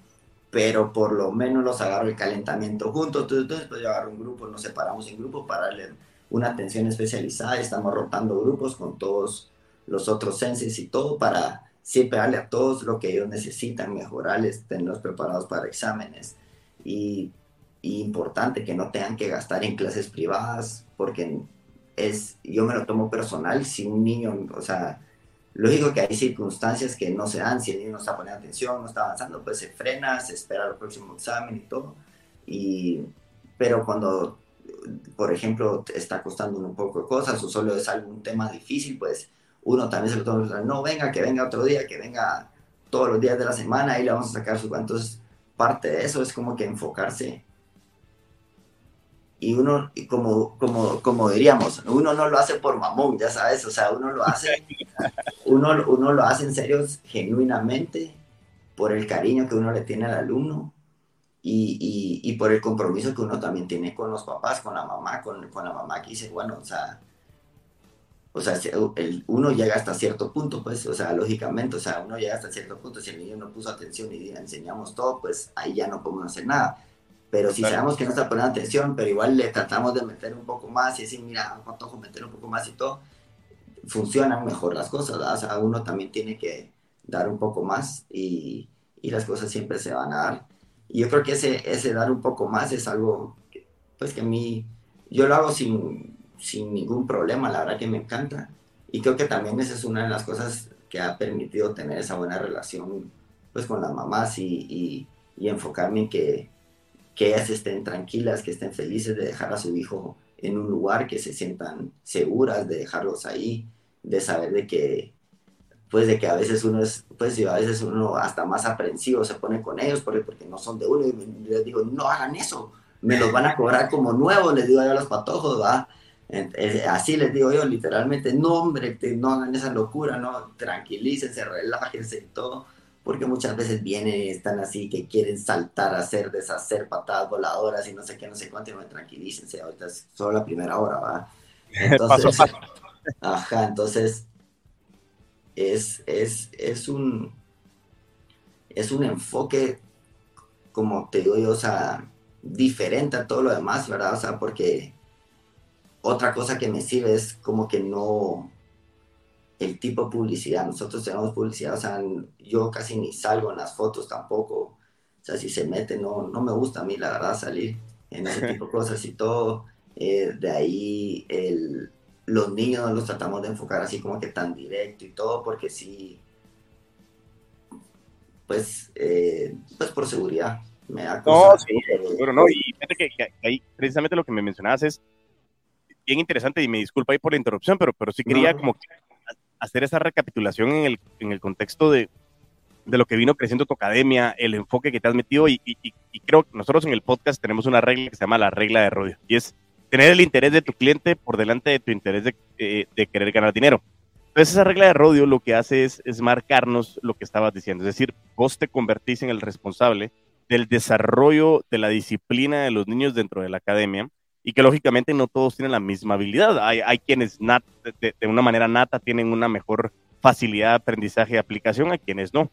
pero por lo menos los agarro el calentamiento juntos, entonces pues yo agarro un grupo, nos separamos en grupos para darle una atención especializada, estamos rotando grupos con todos los otros senses y todo para siempre darle a todos lo que ellos necesitan, mejorarles, tenerlos preparados para exámenes. Y, y importante que no tengan que gastar en clases privadas porque es, yo me lo tomo personal, si un niño, o sea, Lógico que hay circunstancias que no se dan, si el niño no está poniendo atención, no está avanzando, pues se frena, se espera el próximo examen y todo. Y, pero cuando, por ejemplo, está costando un poco de cosas o solo es algún tema difícil, pues uno también se lo toma, no, venga, que venga otro día, que venga todos los días de la semana y le vamos a sacar su... Entonces, parte de eso es como que enfocarse y uno, como, como, como diríamos, uno no lo hace por mamón, ya sabes, o sea, uno lo hace, uno, uno lo hace en serio, genuinamente, por el cariño que uno le tiene al alumno y, y, por el compromiso que uno también tiene con los papás, con la mamá, con, con la mamá que dice, bueno, o sea, o sea, el, uno llega hasta cierto punto, pues, o sea, lógicamente, o sea, uno llega hasta cierto punto, si el niño no puso atención y enseñamos todo, pues ahí ya no podemos hacer nada. Pero si sabemos que no está poniendo atención, pero igual le tratamos de meter un poco más y decir, mira, Patojo, meter un poco más y todo, funcionan mejor las cosas, ¿verdad? O sea, uno también tiene que dar un poco más y, y las cosas siempre se van a dar. Y yo creo que ese, ese dar un poco más es algo, que, pues que a mí, yo lo hago sin, sin ningún problema, la verdad que me encanta. Y creo que también esa es una de las cosas que ha permitido tener esa buena relación pues con las mamás y, y, y enfocarme en que, que ellas estén tranquilas, que estén felices de dejar a su hijo en un lugar, que se sientan seguras de dejarlos ahí, de saber de que pues de que a veces uno es, pues a veces uno hasta más aprensivo se pone con ellos porque, porque no son de uno y les digo, no hagan eso, me los van a cobrar como nuevos, les digo yo a los patojos, va. Eh, así les digo yo literalmente, no hombre, no hagan esa locura, no, tranquilícense, relájense y todo, porque muchas veces vienen y están así que quieren saltar, hacer, deshacer patadas voladoras y no sé qué, no sé cuánto, y no tranquilícense, ahorita es solo la primera hora, va. Entonces, ajá, entonces es, es, es, un, es un enfoque, como te digo yo, o sea, diferente a todo lo demás, ¿verdad? O sea, porque otra cosa que me sirve es como que no el tipo de publicidad. Nosotros tenemos publicidad, o sea, yo casi ni salgo en las fotos tampoco. O sea, si se mete, no, no me gusta a mí, la verdad, salir en ese tipo de cosas y todo. Eh, de ahí el, los niños los tratamos de enfocar así como que tan directo y todo, porque sí, pues, eh, pues por seguridad. Me da no, sí, pero no, y fíjate que, ahí precisamente lo que me mencionabas es bien interesante y me disculpa ahí por la interrupción, pero, pero sí quería como hacer esa recapitulación en el, en el contexto de, de lo que vino creciendo tu academia, el enfoque que te has metido y, creo que nosotros en el podcast tenemos una regla que se llama la regla de Rodio y es tener el interés de tu cliente por delante de tu interés de, eh, de querer ganar dinero. Entonces esa regla de Rodio lo que hace es, es, marcarnos lo que estabas diciendo, es decir, vos te convertís en el responsable del desarrollo de la disciplina de los niños dentro de la academia y que lógicamente no todos tienen la misma habilidad. Hay, hay quienes nat, de, una manera nata tienen una mejor facilidad de aprendizaje y aplicación, a quienes no.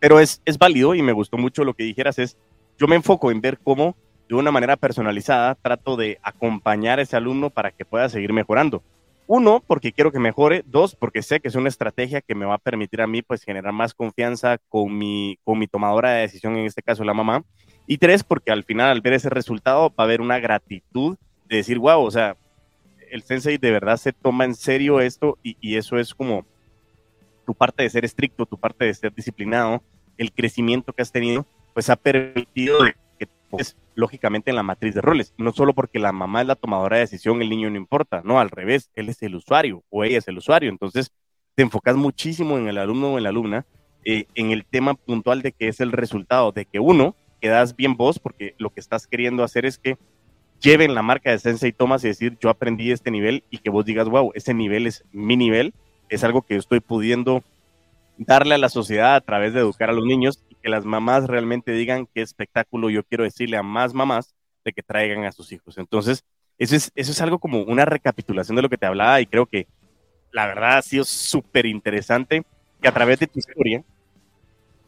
Pero es, es válido y me gustó mucho lo que dijeras, es yo me enfoco en ver cómo de una manera personalizada trato de acompañar a ese alumno para que pueda seguir mejorando. Uno, porque quiero que mejore. Dos, porque sé que es una estrategia que me va a permitir a mí pues generar más confianza con mi, con mi tomadora de decisión, en este caso la mamá. Y tres, porque al final al ver ese resultado va a haber una gratitud de decir, wow, o sea, el sensei de verdad se toma en serio esto y, eso es como tu parte de ser estricto, tu parte de ser disciplinado, el crecimiento que has tenido, pues ha permitido que lógicamente en la matriz de roles, no solo porque la mamá es la tomadora de decisión, el niño no importa, no, al revés, él es el usuario o ella es el usuario, entonces te enfocas muchísimo en el alumno o en la alumna, eh, en el tema puntual de que es el resultado, de que uno, quedas bien vos, porque lo que estás queriendo hacer es que lleven la marca de Sensei Thomas y decir, yo aprendí este nivel y que vos digas, wow, ese nivel es mi nivel, es algo que estoy pudiendo darle a la sociedad a través de educar a los niños y que las mamás realmente digan qué espectáculo yo quiero decirle a más mamás de que traigan a sus hijos. Entonces, eso es, eso es algo como una recapitulación de lo que te hablaba y creo que la verdad ha sido súper interesante que a través de tu historia,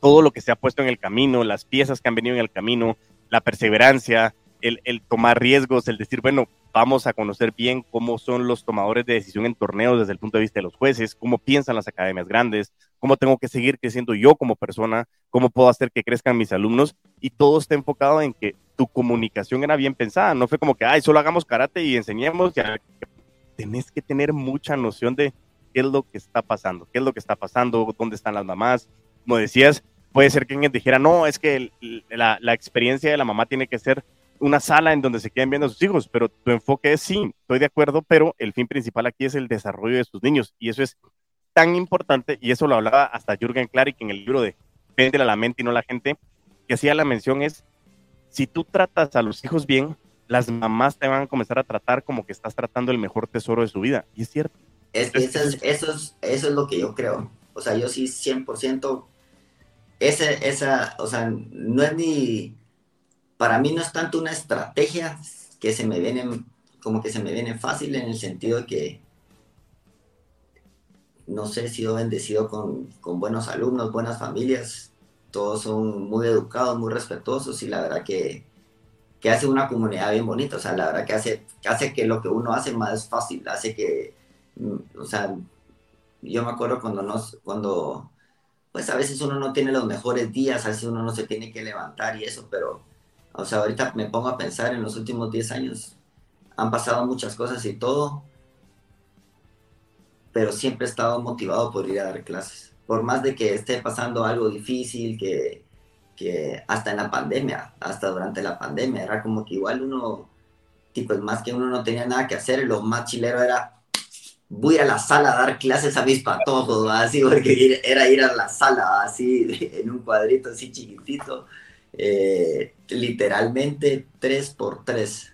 todo lo que se ha puesto en el camino, las piezas que han venido en el camino, la perseverancia, el, el tomar riesgos, el decir, bueno, vamos a conocer bien cómo son los tomadores de decisión en torneos desde el punto de vista de los jueces, cómo piensan las academias grandes, cómo tengo que seguir creciendo yo como persona, cómo puedo hacer que crezcan mis alumnos y todo está enfocado en que tu comunicación era bien pensada, no fue como que, ay, solo hagamos karate y enseñemos, tenés que tener mucha noción de qué es lo que está pasando, qué es lo que está pasando, dónde están las mamás, como decías, puede ser que alguien dijera, no, es que la, la experiencia de la mamá tiene que ser una sala en donde se queden viendo a sus hijos, pero tu enfoque es sí, estoy de acuerdo, pero el fin principal aquí es el desarrollo de sus niños y eso es tan importante y eso lo hablaba hasta Jürgen Klarik en el libro de Vende a la mente y no la gente, que hacía la mención es, si tú tratas a los hijos bien, las mamás te van a comenzar a tratar como que estás tratando el mejor tesoro de su vida. Y es cierto. Es, eso, es, eso, es, eso es lo que yo creo. O sea, yo sí 100% esa, o sea, no es ni, para mí no es tanto una estrategia que se me viene, como que se me viene fácil en el sentido de que, no sé, he sido bendecido con, con buenos alumnos, buenas familias, todos son muy educados, muy respetuosos y la verdad que, que hace una comunidad bien bonita, o sea, la verdad que hace, hace que lo que uno hace más fácil, hace que, mm, o sea, yo me acuerdo cuando nos, cuando, pues a veces uno no tiene los mejores días, a veces uno no se tiene que levantar y eso, pero, o sea, ahorita me pongo a pensar en los últimos 10 años, han pasado muchas cosas y todo, pero siempre he estado motivado por ir a dar clases. Por más de que esté pasando algo difícil, que, que hasta en la pandemia, hasta durante la pandemia, era como que igual uno, tipo, más que uno no tenía nada que hacer, lo más chilero era, voy a la sala a dar clases a mis patojos, así, porque era ir a la sala, así, en un cuadrito así chiquitito, eh, literalmente tres por tres,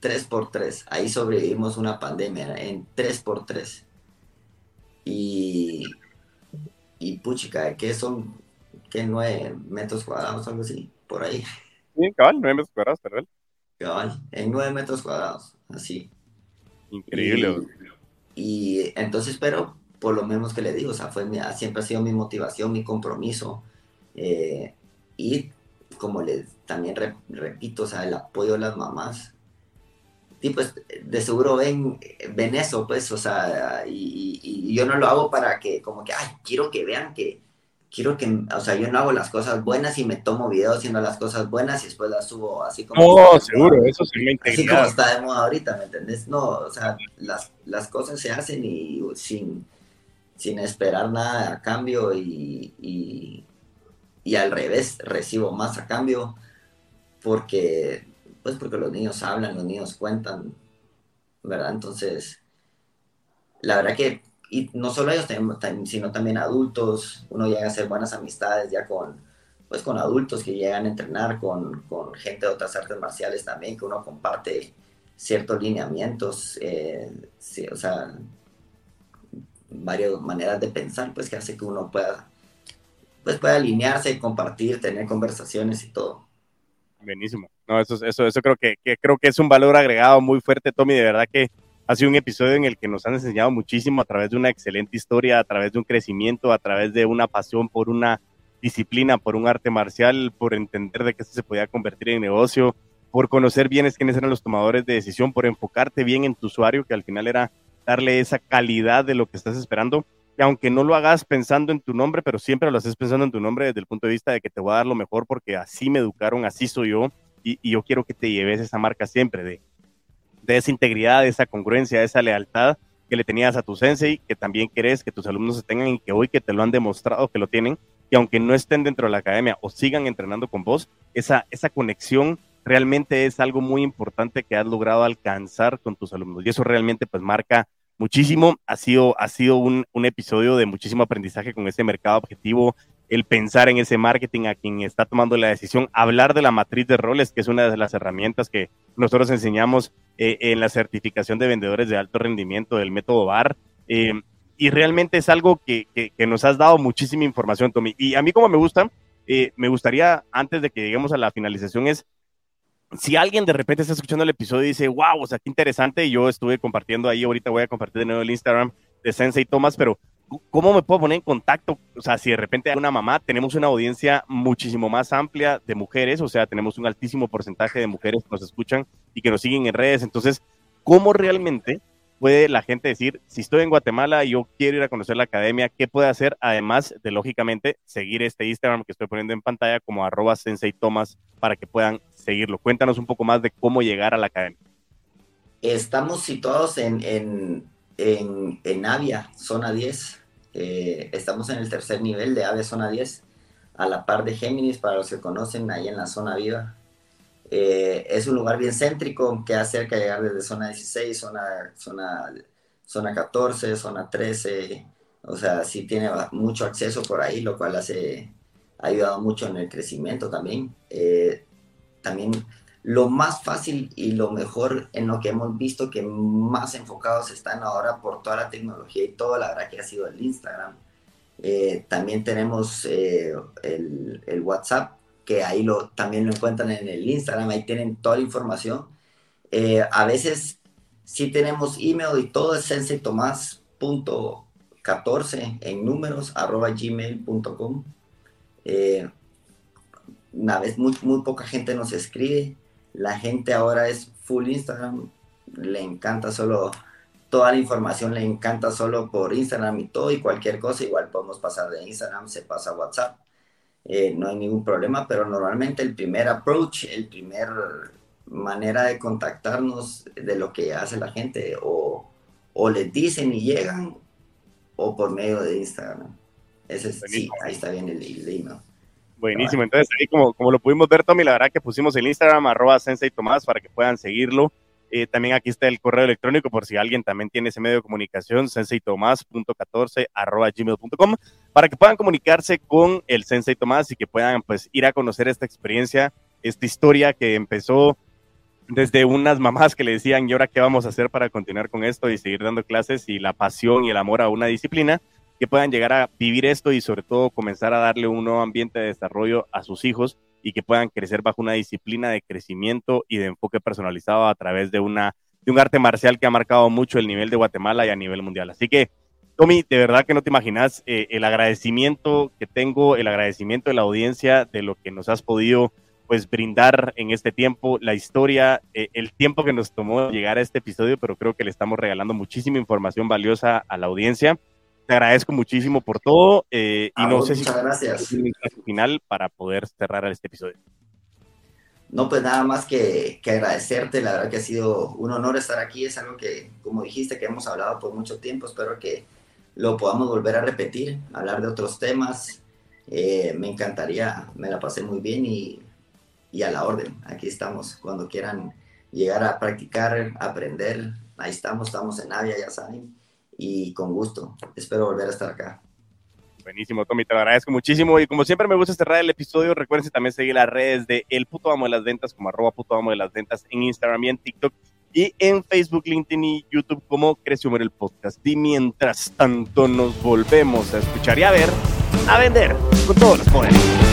tres por tres, ahí sobrevivimos una pandemia, en tres por tres. Y, y puchica, que son que 9 metros cuadrados, algo así, por ahí. Sí, cabal, 9 metros cuadrados, ¿verdad? Cabal, en 9 metros cuadrados, así. Increíble. Y, entonces, pero por lo menos que le digo, o sea, fue siempre ha sido mi motivación, mi compromiso. Eh, y como les también repito, o sea, el apoyo de las mamás. Y pues de seguro ven, ven eso, pues, o sea, y, y yo no lo hago para que, como que, ay, quiero que vean que, quiero que, o sea, yo no hago las cosas buenas y me tomo videos haciendo las cosas buenas y después las subo así como... Oh, seguro, eso sí me Así como está de moda ahorita, ¿me entendés? No, o sea, las, las cosas se hacen y sin, sin esperar nada a cambio y, y, y, al revés, recibo más a cambio porque, pues porque los niños hablan, los niños cuentan, ¿verdad? Entonces, la verdad que y no solo ellos, sino también adultos, uno llega a hacer buenas amistades ya con, pues con adultos que llegan a entrenar, con, con gente de otras artes marciales también, que uno comparte ciertos lineamientos, eh, o sea, varias maneras de pensar, pues que hace que uno pueda, pues pueda alinearse, compartir, tener conversaciones y todo. Buenísimo. No, eso, eso, eso creo que, creo que es un valor agregado muy fuerte, Tommy. De verdad que ha sido un episodio en el que nos han enseñado muchísimo a través de una excelente historia, a través de un crecimiento, a través de una pasión por una disciplina, por un arte marcial, por entender de esto se podía convertir en negocio, por conocer bien quiénes eran los tomadores de decisión, por enfocarte bien en tu usuario, que al final era darle esa calidad de lo que estás esperando. Y aunque no lo hagas pensando en tu nombre, pero siempre lo haces pensando en tu nombre desde el punto de vista de que te voy a dar lo mejor porque así me educaron, así soy yo, y, y yo quiero que te lleves esa marca siempre de de esa integridad, de esa congruencia, de esa lealtad que le tenías a tu sensei, que también querés que tus alumnos tengan y que hoy que te lo han demostrado que lo tienen, y aunque no estén dentro de la academia o sigan entrenando con vos, esa, esa conexión realmente es algo muy importante que has logrado alcanzar con tus alumnos. Y eso realmente pues marca muchísimo. Ha sido, ha sido un, un episodio de muchísimo aprendizaje con ese mercado objetivo, el pensar en ese marketing a quien está tomando la decisión, hablar de la matriz de roles, que es una de las herramientas que nosotros enseñamos eh, en la certificación de vendedores de alto rendimiento del método VAR. Eh, y realmente es algo que, que, nos has dado muchísima información, Tommy. Y a mí como me gusta, eh, me gustaría, antes de que lleguemos a la finalización, es si alguien de repente está escuchando el episodio y dice, wow, o sea, qué interesante, yo estuve compartiendo ahí, ahorita voy a compartir de nuevo el Instagram de Sensei Thomas, pero ¿cómo me puedo poner en contacto? O sea, si de repente hay una mamá, tenemos una audiencia muchísimo más amplia de mujeres, o sea, tenemos un altísimo porcentaje de mujeres que nos escuchan y que nos siguen en redes. Entonces, ¿cómo realmente puede la gente decir, si estoy en Guatemala y yo quiero ir a conocer la academia, qué puede hacer? Además de, lógicamente, seguir este Instagram que estoy poniendo en pantalla como arroba sensei Thomas para que puedan seguirlo. Cuéntanos un poco más de cómo llegar a la academia. Estamos situados en, en, en, en Avia, zona 10. Eh, estamos en el tercer nivel de Ave Zona 10, a la par de Géminis, para los que conocen, ahí en la zona viva. Eh, es un lugar bien céntrico que acerca de llegar desde zona 16, zona, zona, zona 14, zona 13. O sea, sí tiene mucho acceso por ahí, lo cual hace, ha ayudado mucho en el crecimiento también. Eh, también lo más fácil y lo mejor en lo que hemos visto que más enfocados están ahora por toda la tecnología y todo, la verdad que ha sido el Instagram. Eh, también tenemos eh, el, el, WhatsApp, que ahí lo, también lo encuentran en el Instagram, ahí tienen toda la información. Eh, a veces sí tenemos email y todo es senseitomás.14 en números arroba gmail.com. una vez muy, muy poca gente nos escribe, la gente ahora es full Instagram, le encanta solo toda la información le encanta solo por Instagram y todo y cualquier cosa, igual podemos pasar de Instagram, se pasa a WhatsApp, eh, no hay ningún problema, pero normalmente el primer approach, el primer manera de contactarnos de lo que hace la gente o, o les dicen y llegan o por medio de Instagram. Ese sí, ahí está bien el, email. Buenísimo, entonces ahí como, como lo pudimos ver, Tommy, la verdad que pusimos el Instagram, arroba Sensei Tomás, para que puedan seguirlo. Eh, también aquí está el correo electrónico por si alguien también tiene ese medio de comunicación, senseitomás.14 arroba gmail.com, para que puedan comunicarse con el Sensei Tomás y que puedan pues ir a conocer esta experiencia, esta historia que empezó desde unas mamás que le decían, ¿y ahora qué vamos a hacer para continuar con esto y seguir dando clases? Y la pasión y el amor a una disciplina, que puedan llegar a vivir esto y sobre todo comenzar a darle un nuevo ambiente de desarrollo a sus hijos y que puedan crecer bajo una disciplina de crecimiento y de enfoque personalizado a través de, una, un arte marcial que ha marcado mucho el nivel de Guatemala y a nivel mundial. Así que, Tommy, de verdad que no te imaginas eh, el agradecimiento que tengo, el agradecimiento de la audiencia de lo que nos has podido pues brindar en este tiempo, la historia, eh, el tiempo que nos tomó llegar a este episodio, pero creo que le estamos regalando muchísima información valiosa a la audiencia. Te agradezco muchísimo por todo eh, y no sé si gracias. un final para poder cerrar este episodio. No, pues nada más que, que, agradecerte, la verdad que ha sido un honor estar aquí, es algo que, como dijiste, que hemos hablado por mucho tiempo, espero que lo podamos volver a repetir, hablar de otros temas, eh, me encantaría, me la pasé muy bien y, y, a la orden, aquí estamos, cuando quieran llegar a practicar, aprender, ahí estamos, estamos en Avia, ya saben, y con gusto. Espero volver a estar acá. Buenísimo, Tommy, te lo agradezco muchísimo. Y como siempre me gusta cerrar el episodio, recuerden también seguir las redes de El Puto Amo de las Ventas, como arroba Puto Amo de las Ventas en Instagram y en TikTok, y en Facebook, LinkedIn y YouTube como Creció el Podcast. Y mientras tanto nos volvemos a escuchar y a ver, a vender con todos los poderes.